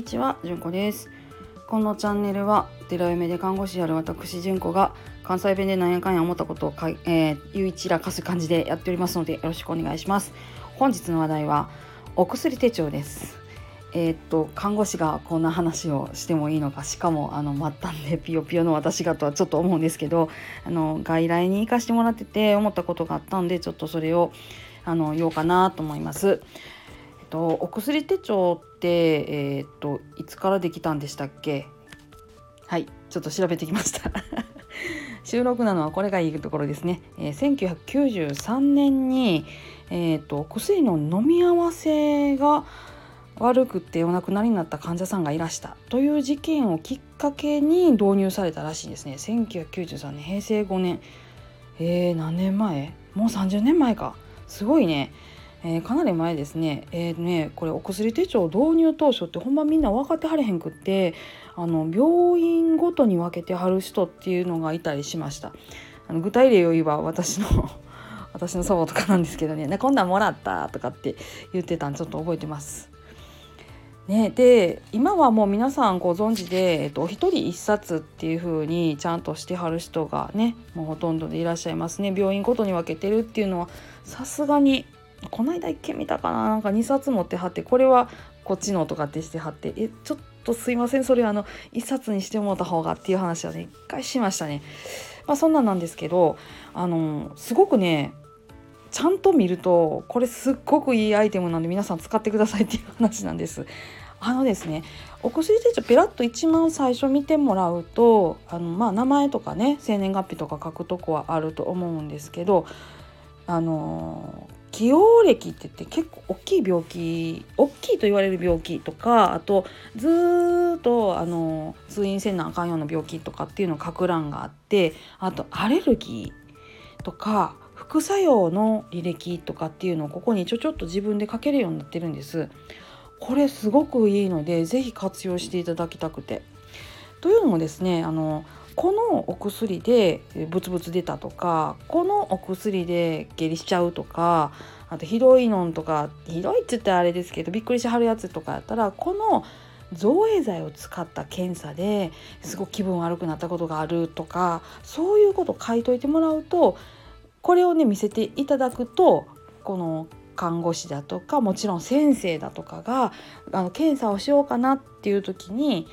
にちは、じゅんこです。このチャンネルは寺嫁で看護師である私じゅんこが関西弁で何やかんや思ったことをかい、えー、言い散らかす感じでやっておりますのでよろしくお願いします。本日の話題はお薬手帳です。えーっと看護師がこんな話をしてもいいのかしかもあの末端でピヨピヨの私がとはちょっと思うんですけどあの外来に行かしてもらってて思ったことがあったんでちょっとそれをあの言おうかなと思います。えっと、お薬手帳って、えーっといつからできたんでしたっけ？はいちょっと調べてきました。収録なのはこれがいいところですね、えー1993年に、えーっと薬の飲み合わせが悪くってお亡くなりになった患者さんがいらした。という事件をきっかけに導入されたらしいですね。1993年平成5年。えー、何年前？もう30年前か。すごいね、えーかなり前ですね。えーねこれお薬手帳導入当初ってほんまみんな分かってはれへんくってあの病院ごとに分けてはる人っていうのがいたりしました。あの具体例を言えば私の 私の祖母とかなんですけどね「こんなんもらった」とかって言ってたんちょっと覚えてます。ね、で今はもう皆さんご存知で、えっと、お一人一冊っていう風にちゃんとしてはる人がねもうほとんどでいらっしゃいますね。病院ごとに分けてるっていうのはさすがにこの間一件見たかななんか2冊持ってはってこれはこっちのとかってしてはってえちょっとすいませんそれあの1冊にしてもらった方がっていう話はね一回しましたね。まあ、そんなんなんですけどあのすごくねちゃんと見るとこれすっごくいいアイテムなんで皆さん使ってくださいっていう話なんです。あのですねお薬手帳ペラッと一番最初見てもらうとあの、まあ、名前とかね生年月日とか書くとこはあると思うんですけどあの既往歴って言って結構大きい病気大きいと言われる病気とかあとずーっとあの通院せんなあかんような病気とかっていうのを書く欄があってあとアレルギーとか副作用の履歴とかっていうのをここにちょちょっと自分で書けるようになってるんです。これすごくいいので是非活用していただきたくて。というのもですねあのこのお薬でブツブツ出たとかこのお薬で下痢しちゃうとかあとひどいのんとかひどいっつってあれですけどびっくりしはるやつとかやったらこの造影剤を使った検査ですごく気分悪くなったことがあるとかそういうこと書いといてもらうとこれをね見せていただくとこの看護師だとかもちろん先生だとかがあの検査をしようかなっていう時に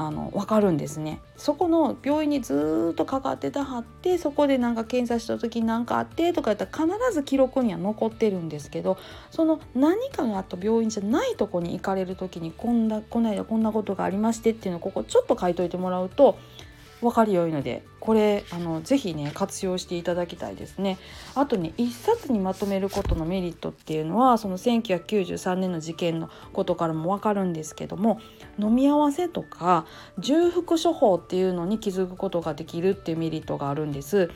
あの分かるんですね。そこの病院にずっとかかってたはってそこでなんか検査した時何かあってとかやったら必ず記録には残ってるんですけどその何かがあった病院じゃないとこに行かれる時にこんなこの間こんなことがありましてっていうのをここちょっと書いといてもらうと分かりよいのでこれあのぜひね活用していただきたいですね。あとね一冊にまとめることのメリットっていうのはその1993年の事件のことからも分かるんですけども飲み合わせとか重複処方っていうのに気づくことができるっていうメリットがあるんです。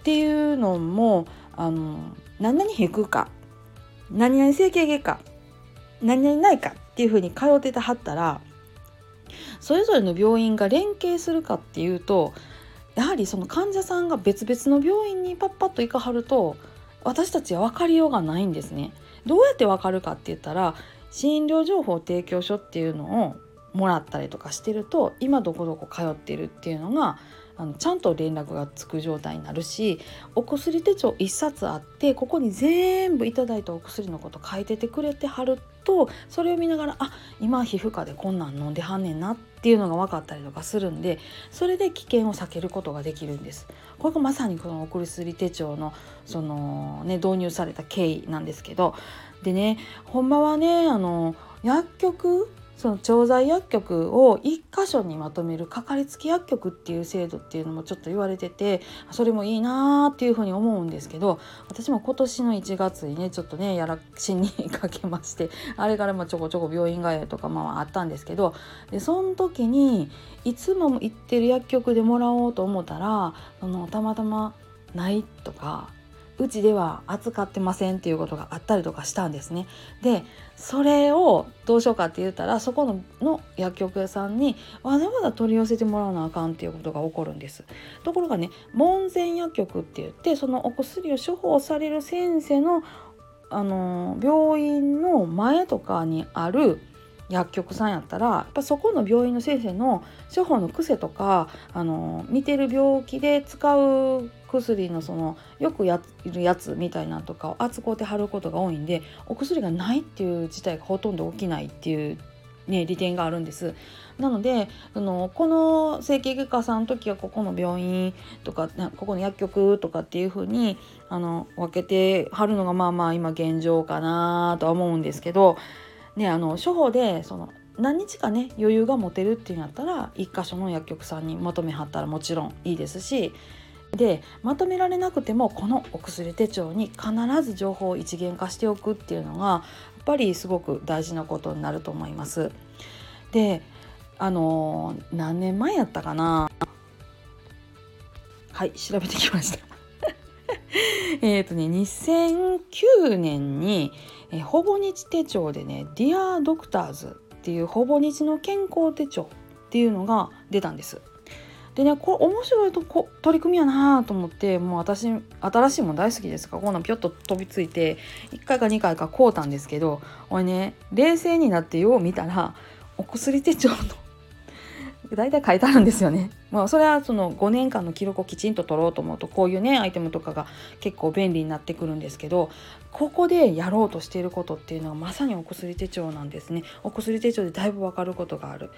っていうのもあの何々引くか何々整形外科何々ないかっていうふうに通ってたはったらそれぞれの病院が連携するかっていうとやはりその患者さんが別々の病院にパッパッと行かはると私たちは分かりようがないんですね。どうやって分かるかって言ったら診療情報提供書っていうのをもらったりとかしてると今どこどこ通ってるっていうのがあのちゃんと連絡がつく状態になるしお薬手帳1冊あってここに全部いただいたお薬のこと書いててくれてはるとそれを見ながらあ今皮膚科でこんなん飲んではんねんなっていうのが分かったりとかするんでそれで危険を避けることができるんです。これがまさにこのお薬手帳のその、ね、導入された経緯なんですけどでねほんまはねあの薬局その調剤薬局を1箇所にまとめるかかりつけ薬局っていう制度っていうのもちょっと言われててそれもいいなーっていうふうに思うんですけど私も今年の1月にねちょっとねやらしにかけましてあれからもちょこちょこ病院通いとかまああったんですけどでその時にいつも行ってる薬局でもらおうと思ったらそのたまたまないとかうちでは扱ってませんっていうことがあったりとかしたんですね。でそれをどうしようかって言ったらそこのの薬局屋さんにわざわざ取り寄せてもらわなあかんっていうことが起こるんです。ところがね門前薬局って言ってそのお薬を処方される先生のあの病院の前とかにある薬局さんやったらやっぱそこの病院の先生の処方の癖とかあの見てる病気で使う薬のそのよくやるやつみたいなとかを扱って貼ることが多いんでお薬がないっていう事態がほとんど起きないっていうね、利点があるんです。なのであのこの整形外科さんの時はここの病院とかここの薬局とかっていう風にあに分けてはるのがまあまあ今現状かなとは思うんですけど、ね、あの処方でその何日かね余裕が持てるっていうんやったら1箇所の薬局さんにまとめはったらもちろんいいですしでまとめられなくてもこのお薬手帳に必ず情報を一元化しておくっていうのがやっぱりすごく大事なことになると思います。であの何年前やったかな？はい調べてきました えっとね2009年にえほぼ日手帳でね「ディアドクターズっていうほぼ日の健康手帳っていうのが出たんです。でねこれ面白いとこ取り組みやなと思ってもう私新しいもの大好きですからこんなんぴょっと飛びついて1回か2回か買うたんですけど俺ね冷静になってよう見たらお薬手帳の大体書いてあるんですよね。まあ、それはその5年間の記録をきちんと取ろうと思うとこういうねアイテムとかが結構便利になってくるんですけどここでやろうとしていることっていうのはまさにお薬手帳なんですね。お薬手帳でだいぶ分かることがある。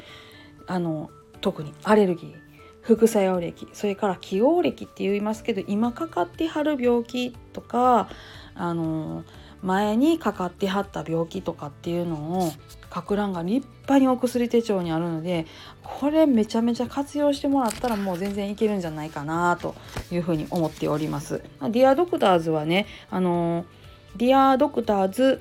あの特にアレルギー副作用歴それから起用歴って言いますけど今かかってはる病気とかあの前にかかってはった病気とかっていうのを書く欄が立派にお薬手帳にあるのでこれめちゃめちゃ活用してもらったらもう全然いけるんじゃないかなというふうに思っております。ディアドクターズはねあのディアドクターズ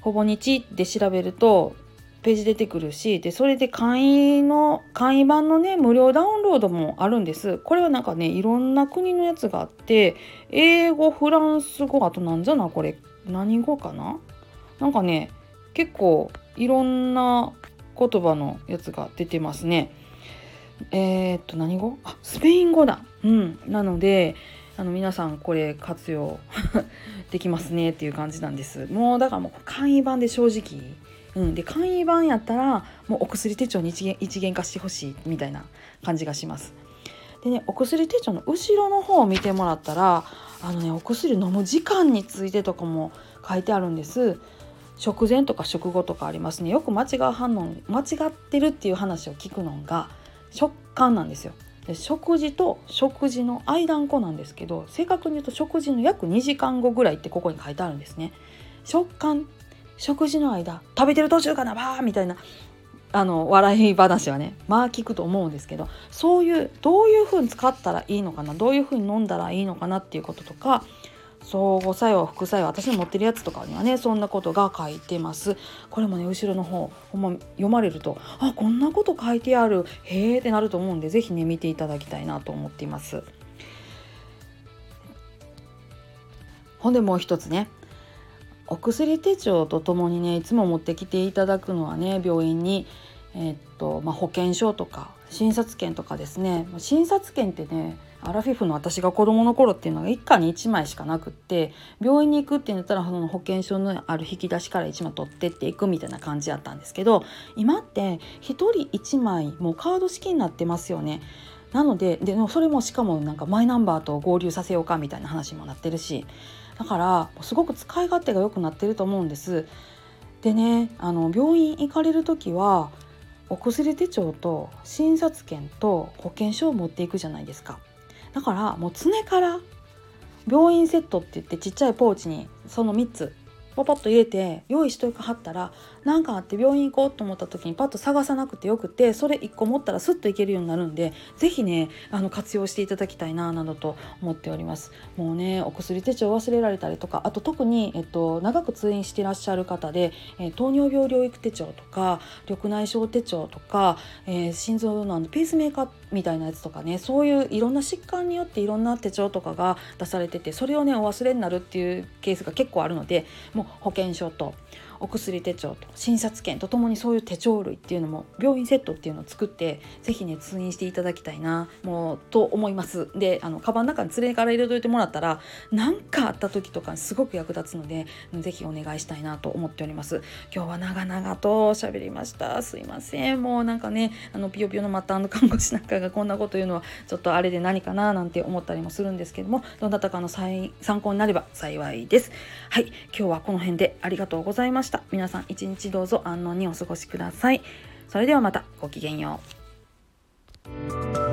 ほぼ日で調べるとページ出てくるしでそれで簡易の簡易版のね無料ダウンロードもあるんです。これはなんかねいろんな国のやつがあって英語フランス語あとなんじゃなこれ何語かな？なんかね結構いろんな言葉のやつが出てますね。えー、っと何語？あスペイン語だ。うん。なのであの皆さんこれ活用 できますねっていう感じなんです。もうだからもう簡易版で正直うん、で簡易版やったらもうお薬手帳に一元一元化してほしいみたいな感じがします。でねお薬手帳の後ろの方を見てもらったらあのねお薬飲む時間についてとかも書いてあるんです。食前とか食後とかありますねよく間違う反応間違ってるっていう話を聞くのが食感なんですよ。で食事と食事の間んこなんですけど正確に言うと食事の約2時間後ぐらいってここに書いてあるんですね。食感食事の間食べてる途中かなばーみたいなあの笑い話はねまあ聞くと思うんですけどそういうどういうふうに使ったらいいのかなどういうふうに飲んだらいいのかなっていうこととか相互作用副作用私の持ってるやつとかにはねそんなことが書いてます。これもね後ろの方ほんま読まれるとあこんなこと書いてあるへえってなると思うんで是非ね見ていただきたいなと思っています。ほんでもう一つねお薬手帳とともにねいつも持ってきていただくのはね病院に、えー、っとまあ、保険証とか診察券とかですね診察券ってねアラフィフの私が子供の頃っていうのが一家に1枚しかなくって病院に行くって言ったらその保険証のある引き出しから1枚取ってっていくみたいな感じやったんですけど今って1人1枚もうカード式になってますよね。なのででそれもしかもなんかマイナンバーと合流させようかみたいな話もなってるしだからすごく使い勝手が良くなってると思うんです。でねあの病院行かれる時はお薬手帳と診察券と保険証を持っていくじゃないですか。だからもう常から病院セットって言ってちっちゃいポーチにその3つポポッと入れて用意しとかはったら何かあって病院行こうと思った時にパッと探さなくてよくてそれ1個持ったらスッといけるようになるんで是非ねあの活用していただきたいななどと思っております。もうねお薬手帳忘れられたりとかあと特に、えっと、長く通院していらっしゃる方で、えー、糖尿病療育手帳とか緑内障手帳とか、えー、心臓のあのペースメーカーみたいなやつとかねそういういろんな疾患によっていろんな手帳とかが出されててそれをねお忘れになるっていうケースが結構あるのでもう保険証とお薬手帳と診察券とともにそういう手帳類っていうのも病院セットっていうのを作って是非ね通院していただきたいなもうと思います。であのカバンの中に連れから入れといてもらったら何かあった時とかすごく役立つので是非お願いしたいなと思っております。今日は長々と喋りました。すいません。もうなんかねあのピヨピヨの末端の看護師なんかがこんなこと言うのはちょっとあれで何かななんて思ったりもするんですけどもどなたかの参考になれば幸いです。はい。今日はこの辺でありがとうございましした。皆さん一日どうぞ安穏にお過ごしください。それではまたごきげんよう。